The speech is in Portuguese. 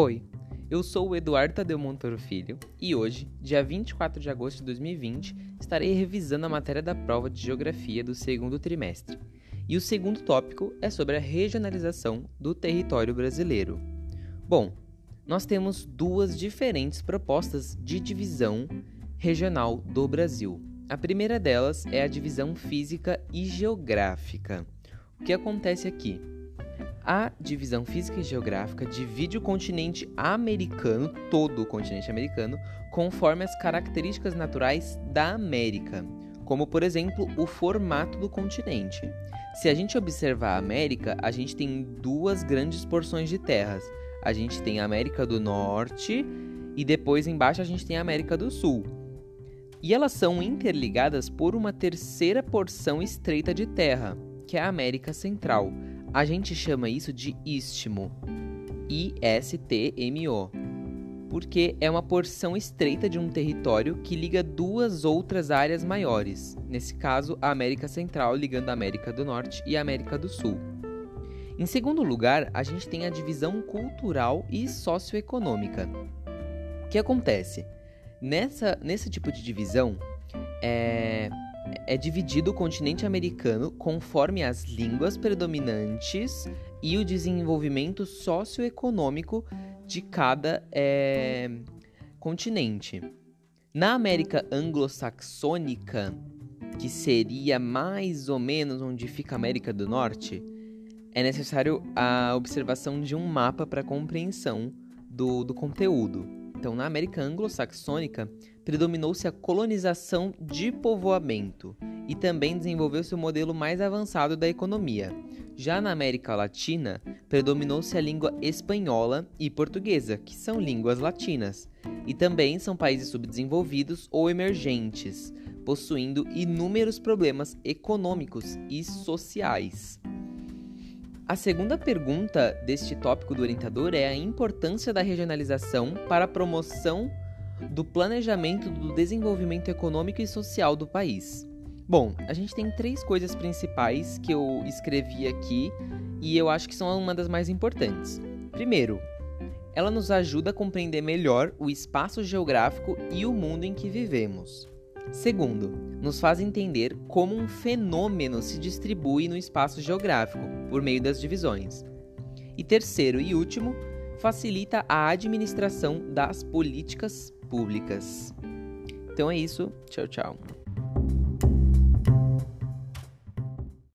Oi, eu sou o Eduardo Tadeu Montoro Filho e hoje, dia 24 de agosto de 2020, estarei revisando a matéria da prova de Geografia do segundo trimestre. E o segundo tópico é sobre a regionalização do território brasileiro. Bom, nós temos duas diferentes propostas de divisão regional do Brasil. A primeira delas é a divisão física e geográfica. O que acontece aqui? A divisão física e geográfica divide o continente americano, todo o continente americano, conforme as características naturais da América, como por exemplo o formato do continente. Se a gente observar a América, a gente tem duas grandes porções de terras. A gente tem a América do Norte e depois embaixo a gente tem a América do Sul. E elas são interligadas por uma terceira porção estreita de terra, que é a América Central. A gente chama isso de istmo, I-S-T-M-O, porque é uma porção estreita de um território que liga duas outras áreas maiores, nesse caso a América Central ligando a América do Norte e a América do Sul. Em segundo lugar, a gente tem a divisão cultural e socioeconômica. O que acontece? Nessa, nesse tipo de divisão, é, é dividido o continente americano conforme as línguas predominantes e o desenvolvimento socioeconômico de cada é, continente. Na América anglo-saxônica, que seria mais ou menos onde fica a América do Norte, é necessário a observação de um mapa para compreensão do, do conteúdo. Então, na América anglo-saxônica, predominou-se a colonização de povoamento e também desenvolveu-se o modelo mais avançado da economia. Já na América Latina, predominou-se a língua espanhola e portuguesa, que são línguas latinas, e também são países subdesenvolvidos ou emergentes, possuindo inúmeros problemas econômicos e sociais. A segunda pergunta deste tópico do orientador é a importância da regionalização para a promoção do planejamento do desenvolvimento econômico e social do país. Bom, a gente tem três coisas principais que eu escrevi aqui e eu acho que são uma das mais importantes. Primeiro, ela nos ajuda a compreender melhor o espaço geográfico e o mundo em que vivemos. Segundo, nos faz entender como um fenômeno se distribui no espaço geográfico por meio das divisões. E terceiro e último, facilita a administração das políticas públicas. Então é isso. Tchau, tchau.